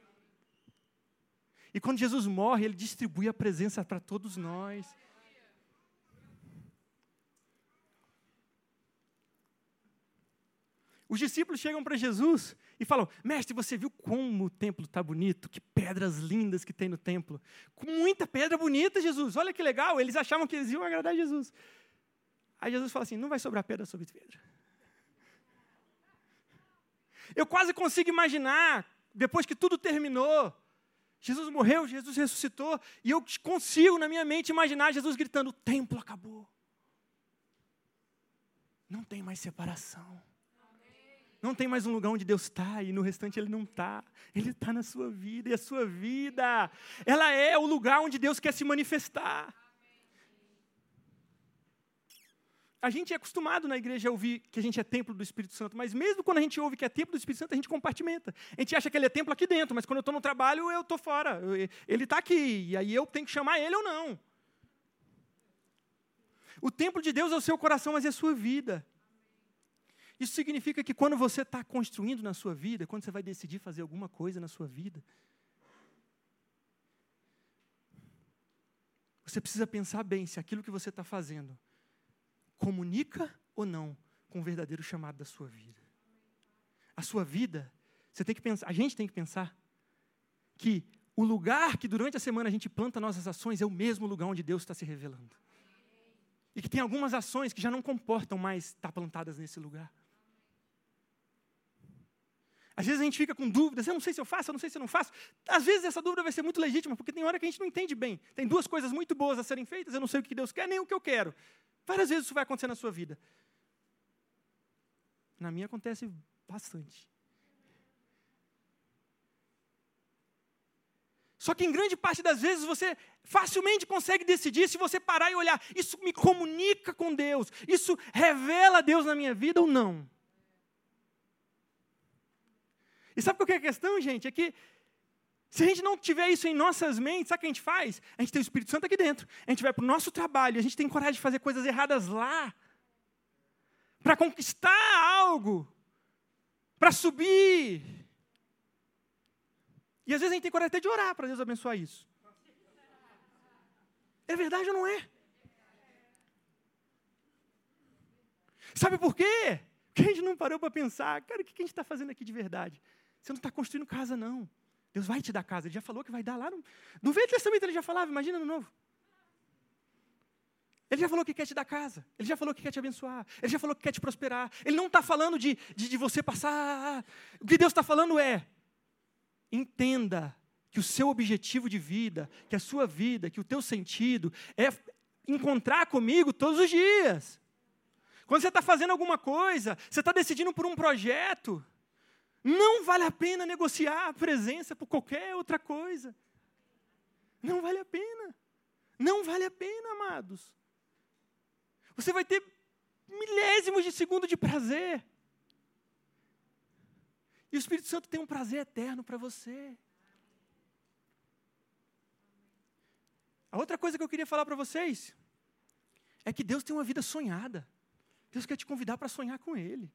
E quando Jesus morre, ele distribui a presença para todos nós. Os discípulos chegam para Jesus e falam: Mestre, você viu como o templo está bonito? Que pedras lindas que tem no templo. Com muita pedra bonita, Jesus. Olha que legal. Eles achavam que eles iam agradar Jesus. Aí Jesus fala assim: Não vai sobrar pedra sobre pedra. Eu quase consigo imaginar, depois que tudo terminou, Jesus morreu, Jesus ressuscitou, e eu consigo na minha mente imaginar Jesus gritando: O templo acabou. Não tem mais separação. Não tem mais um lugar onde Deus está e no restante Ele não está. Ele está na sua vida e a sua vida, ela é o lugar onde Deus quer se manifestar. A gente é acostumado na igreja a ouvir que a gente é templo do Espírito Santo, mas mesmo quando a gente ouve que é templo do Espírito Santo, a gente compartimenta. A gente acha que ele é templo aqui dentro, mas quando eu estou no trabalho, eu estou fora. Ele está aqui, e aí eu tenho que chamar ele ou não. O templo de Deus é o seu coração, mas é a sua vida. Isso significa que quando você está construindo na sua vida, quando você vai decidir fazer alguma coisa na sua vida, você precisa pensar bem se aquilo que você está fazendo comunica ou não com o verdadeiro chamado da sua vida. A sua vida, você tem que pensar, a gente tem que pensar que o lugar que durante a semana a gente planta nossas ações é o mesmo lugar onde Deus está se revelando. E que tem algumas ações que já não comportam mais estar plantadas nesse lugar. Às vezes a gente fica com dúvidas, eu não sei se eu faço, eu não sei se eu não faço. Às vezes essa dúvida vai ser muito legítima, porque tem hora que a gente não entende bem. Tem duas coisas muito boas a serem feitas, eu não sei o que Deus quer, nem o que eu quero. Várias vezes isso vai acontecer na sua vida. Na minha acontece bastante. Só que em grande parte das vezes você facilmente consegue decidir se você parar e olhar, isso me comunica com Deus, isso revela Deus na minha vida ou não. E sabe qual é a questão, gente? É que se a gente não tiver isso em nossas mentes, sabe o que a gente faz? A gente tem o Espírito Santo aqui dentro. A gente vai para o nosso trabalho, a gente tem coragem de fazer coisas erradas lá. Para conquistar algo. Para subir. E às vezes a gente tem coragem até de orar para Deus abençoar isso. É verdade ou não é? Sabe por quê? Porque a gente não parou para pensar, cara, o que a gente está fazendo aqui de verdade? Você não está construindo casa, não. Deus vai te dar casa. Ele já falou que vai dar lá no, no Velho Testamento. Ele já falava, imagina no Novo. Ele já falou que quer te dar casa. Ele já falou que quer te abençoar. Ele já falou que quer te prosperar. Ele não está falando de, de, de, você passar. O que Deus está falando é: entenda que o seu objetivo de vida, que a sua vida, que o teu sentido é encontrar comigo todos os dias. Quando você está fazendo alguma coisa, você está decidindo por um projeto. Não vale a pena negociar a presença por qualquer outra coisa. Não vale a pena. Não vale a pena, amados. Você vai ter milésimos de segundo de prazer. E o Espírito Santo tem um prazer eterno para você. A outra coisa que eu queria falar para vocês é que Deus tem uma vida sonhada. Deus quer te convidar para sonhar com Ele.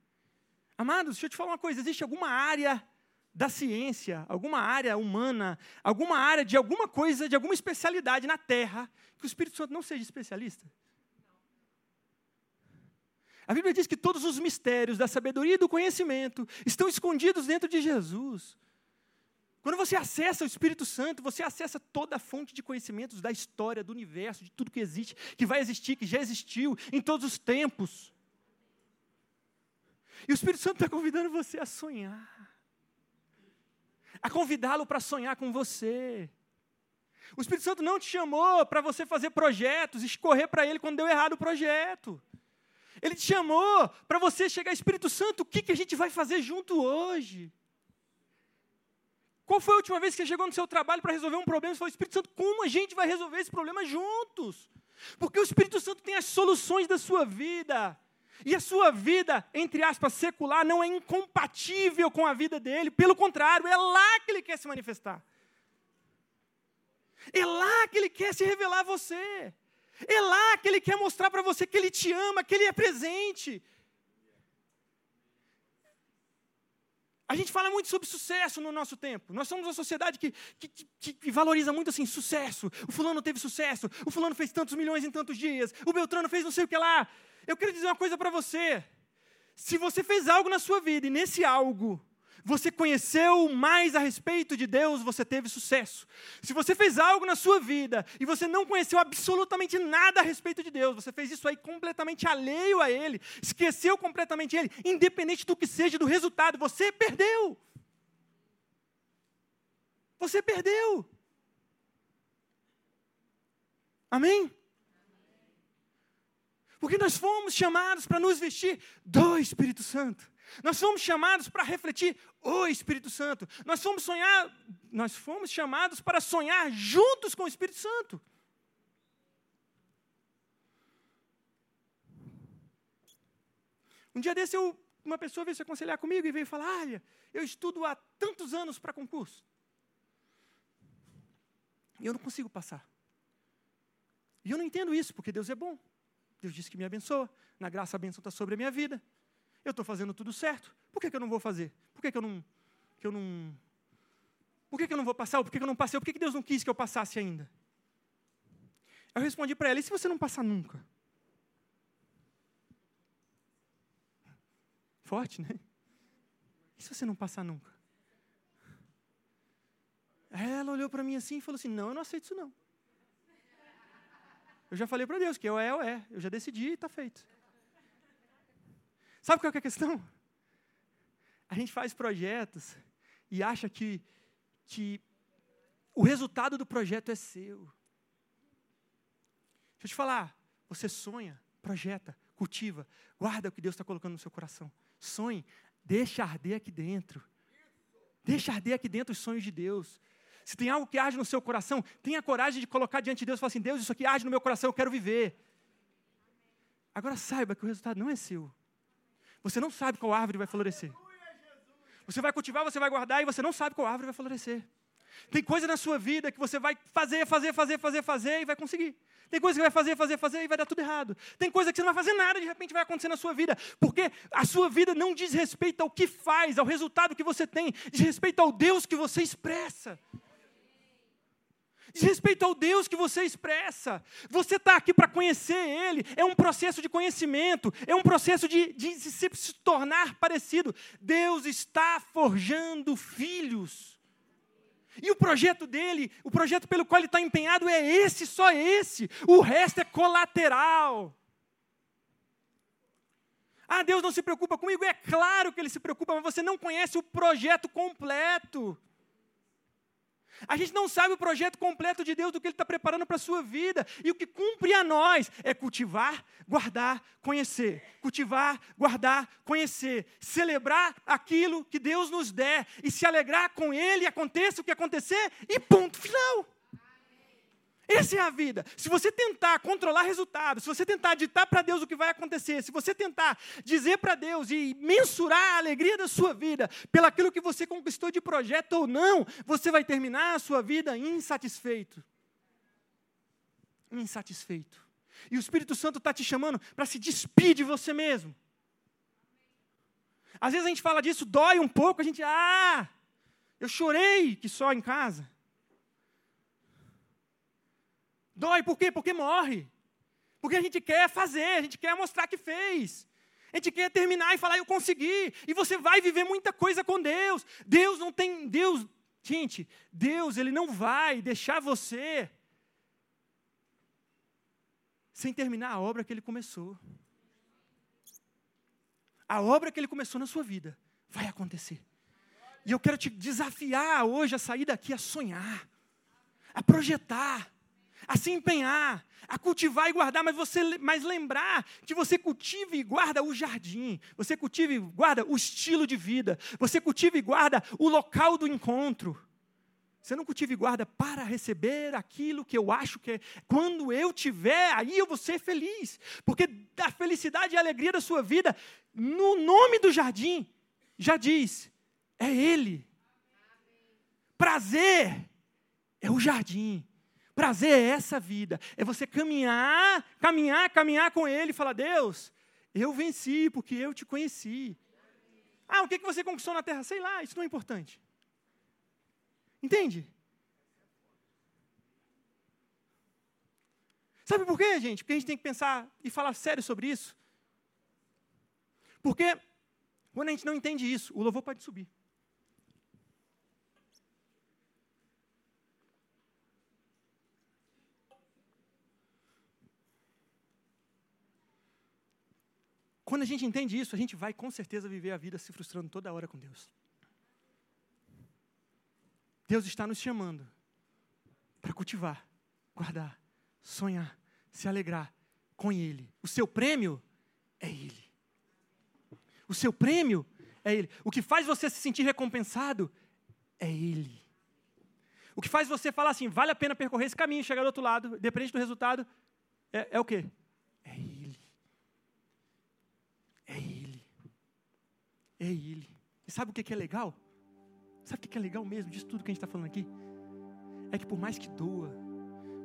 Amados, deixa eu te falar uma coisa: existe alguma área da ciência, alguma área humana, alguma área de alguma coisa, de alguma especialidade na Terra, que o Espírito Santo não seja especialista? A Bíblia diz que todos os mistérios da sabedoria e do conhecimento estão escondidos dentro de Jesus. Quando você acessa o Espírito Santo, você acessa toda a fonte de conhecimentos da história, do universo, de tudo que existe, que vai existir, que já existiu em todos os tempos. E o Espírito Santo está convidando você a sonhar, a convidá-lo para sonhar com você. O Espírito Santo não te chamou para você fazer projetos, escorrer para ele quando deu errado o projeto. Ele te chamou para você chegar, Espírito Santo, o que, que a gente vai fazer junto hoje? Qual foi a última vez que você chegou no seu trabalho para resolver um problema e falou, Espírito Santo, como a gente vai resolver esse problema juntos? Porque o Espírito Santo tem as soluções da sua vida. E a sua vida, entre aspas, secular, não é incompatível com a vida dele. Pelo contrário, é lá que ele quer se manifestar. É lá que ele quer se revelar a você. É lá que ele quer mostrar para você que ele te ama, que ele é presente. A gente fala muito sobre sucesso no nosso tempo. Nós somos uma sociedade que, que, que, que, valoriza muito assim, sucesso. O fulano teve sucesso, o fulano fez tantos milhões em tantos dias, o Beltrano fez não sei o que lá. Eu quero dizer uma coisa para você. Se você fez algo na sua vida e nesse algo você conheceu mais a respeito de Deus, você teve sucesso. Se você fez algo na sua vida e você não conheceu absolutamente nada a respeito de Deus, você fez isso aí completamente alheio a Ele, esqueceu completamente Ele, independente do que seja do resultado, você perdeu. Você perdeu. Amém? Porque nós fomos chamados para nos vestir do Espírito Santo. Nós fomos chamados para refletir o Espírito Santo. Nós fomos sonhar, nós fomos chamados para sonhar juntos com o Espírito Santo. Um dia desse eu, uma pessoa veio se aconselhar comigo e veio falar: "Olha, eu estudo há tantos anos para concurso. E eu não consigo passar. E eu não entendo isso, porque Deus é bom. Deus disse que me abençoa. Na graça a bênção está sobre a minha vida. Eu estou fazendo tudo certo. Por que, que eu não vou fazer? Por que, que eu não. Que eu não por que, que eu não vou passar? Por que, que eu não passei? Por que, que Deus não quis que eu passasse ainda? Eu respondi para ela: e se você não passar nunca? Forte, né? E se você não passar nunca? Ela olhou para mim assim e falou assim: Não, eu não aceito isso não. Eu já falei para Deus que eu é, eu é. Eu já decidi e está feito. Sabe qual é a questão? A gente faz projetos e acha que, que o resultado do projeto é seu. Deixa eu te falar, você sonha, projeta, cultiva, guarda o que Deus está colocando no seu coração. Sonhe, deixa arder aqui dentro. Deixa arder aqui dentro os sonhos de Deus. Se tem algo que age no seu coração, tenha coragem de colocar diante de Deus e falar assim: Deus, isso aqui age no meu coração, eu quero viver. Agora saiba que o resultado não é seu. Você não sabe qual árvore vai florescer. Você vai cultivar, você vai guardar e você não sabe qual árvore vai florescer. Tem coisa na sua vida que você vai fazer, fazer, fazer, fazer, fazer e vai conseguir. Tem coisa que vai fazer, fazer, fazer e vai dar tudo errado. Tem coisa que você não vai fazer nada e de repente vai acontecer na sua vida. Porque a sua vida não diz respeito ao que faz, ao resultado que você tem, diz respeito ao Deus que você expressa. Diz respeito ao Deus que você expressa. Você está aqui para conhecer Ele. É um processo de conhecimento, é um processo de, de se, se tornar parecido. Deus está forjando filhos. E o projeto dele, o projeto pelo qual ele está empenhado é esse, só esse. O resto é colateral. Ah, Deus não se preocupa comigo? É claro que ele se preocupa, mas você não conhece o projeto completo. A gente não sabe o projeto completo de Deus do que Ele está preparando para a sua vida. E o que cumpre a nós é cultivar, guardar, conhecer. Cultivar, guardar, conhecer. Celebrar aquilo que Deus nos der. E se alegrar com Ele, aconteça o que acontecer, e ponto final. Essa é a vida. Se você tentar controlar resultados, se você tentar ditar para Deus o que vai acontecer, se você tentar dizer para Deus e mensurar a alegria da sua vida pelaquilo que você conquistou de projeto ou não, você vai terminar a sua vida insatisfeito. Insatisfeito. E o Espírito Santo está te chamando para se despedir de você mesmo. Às vezes a gente fala disso, dói um pouco, a gente, ah, eu chorei que só em casa. Dói por quê? Porque morre. Porque a gente quer fazer, a gente quer mostrar que fez. A gente quer terminar e falar, eu consegui. E você vai viver muita coisa com Deus. Deus não tem. Deus, gente, Deus, Ele não vai deixar você sem terminar a obra que Ele começou. A obra que Ele começou na sua vida vai acontecer. E eu quero te desafiar hoje a sair daqui a sonhar a projetar, a se empenhar, a cultivar e guardar, mas você mas lembrar que você cultiva e guarda o jardim, você cultiva e guarda o estilo de vida, você cultiva e guarda o local do encontro. Você não cultiva e guarda para receber aquilo que eu acho que é. Quando eu tiver, aí eu vou ser feliz. Porque a felicidade e a alegria da sua vida, no nome do jardim, já diz: é Ele. Prazer é o jardim. Prazer é essa vida. É você caminhar, caminhar, caminhar com Ele e falar: Deus, eu venci porque eu te conheci. Ah, o que você conquistou na terra? Sei lá, isso não é importante. Entende? Sabe por quê, gente? Porque a gente tem que pensar e falar sério sobre isso. Porque quando a gente não entende isso, o louvor pode subir. Quando a gente entende isso, a gente vai com certeza viver a vida se frustrando toda hora com Deus. Deus está nos chamando para cultivar, guardar, sonhar, se alegrar com Ele. O seu prêmio é Ele. O seu prêmio é Ele. O que faz você se sentir recompensado é Ele. O que faz você falar assim, vale a pena percorrer esse caminho, chegar do outro lado, dependente do resultado, é, é o quê? É Ele. É Ele. É Ele. E sabe o que é legal? Sabe o que é legal mesmo disso tudo que a gente está falando aqui? É que por mais que doa,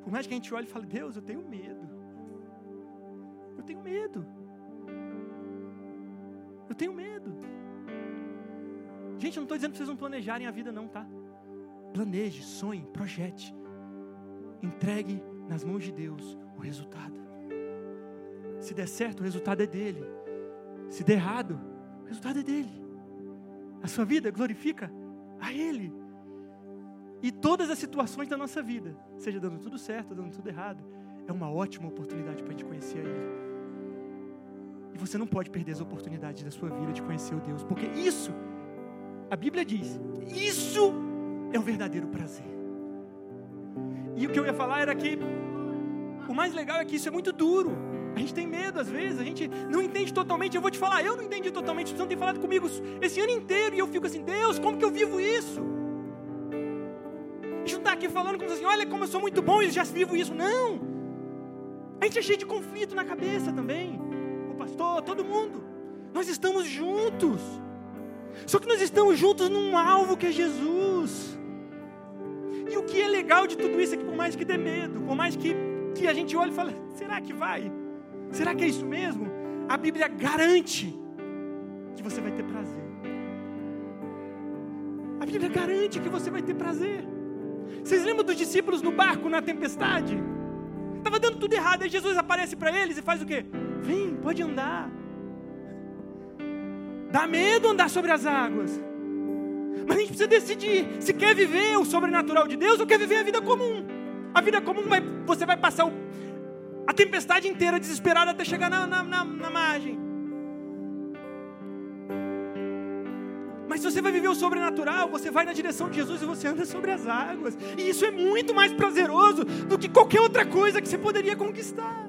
por mais que a gente olhe e fale, Deus, eu tenho medo. Eu tenho medo. Eu tenho medo. Gente, eu não estou dizendo para vocês não planejarem a vida, não, tá? Planeje, sonhe, projete. Entregue nas mãos de Deus o resultado. Se der certo, o resultado é dele. Se der errado, o resultado é dele. A sua vida glorifica a Ele. E todas as situações da nossa vida, seja dando tudo certo, dando tudo errado, é uma ótima oportunidade para a gente conhecer a Ele. E você não pode perder as oportunidades da sua vida de conhecer o Deus, porque isso, a Bíblia diz, isso é o verdadeiro prazer. E o que eu ia falar era que o mais legal é que isso é muito duro. A gente tem medo às vezes, a gente não entende totalmente. Eu vou te falar, eu não entendi totalmente. O Senhor tem falado comigo esse ano inteiro e eu fico assim, Deus, como que eu vivo isso? A gente não está aqui falando como assim, olha como eu sou muito bom e já vivo isso. Não! A gente é cheio de conflito na cabeça também. O pastor, todo mundo. Nós estamos juntos. Só que nós estamos juntos num alvo que é Jesus. E o que é legal de tudo isso é que por mais que dê medo, por mais que, que a gente olhe e fale, será que vai? Será que é isso mesmo? A Bíblia garante que você vai ter prazer. A Bíblia garante que você vai ter prazer. Vocês lembram dos discípulos no barco na tempestade? Estava dando tudo errado, aí Jesus aparece para eles e faz o quê? Vem, pode andar. Dá medo andar sobre as águas. Mas a gente precisa decidir se quer viver o sobrenatural de Deus ou quer viver a vida comum. A vida comum vai, você vai passar o a tempestade inteira desesperada até chegar na, na, na, na margem. Mas se você vai viver o sobrenatural, você vai na direção de Jesus e você anda sobre as águas. E isso é muito mais prazeroso do que qualquer outra coisa que você poderia conquistar.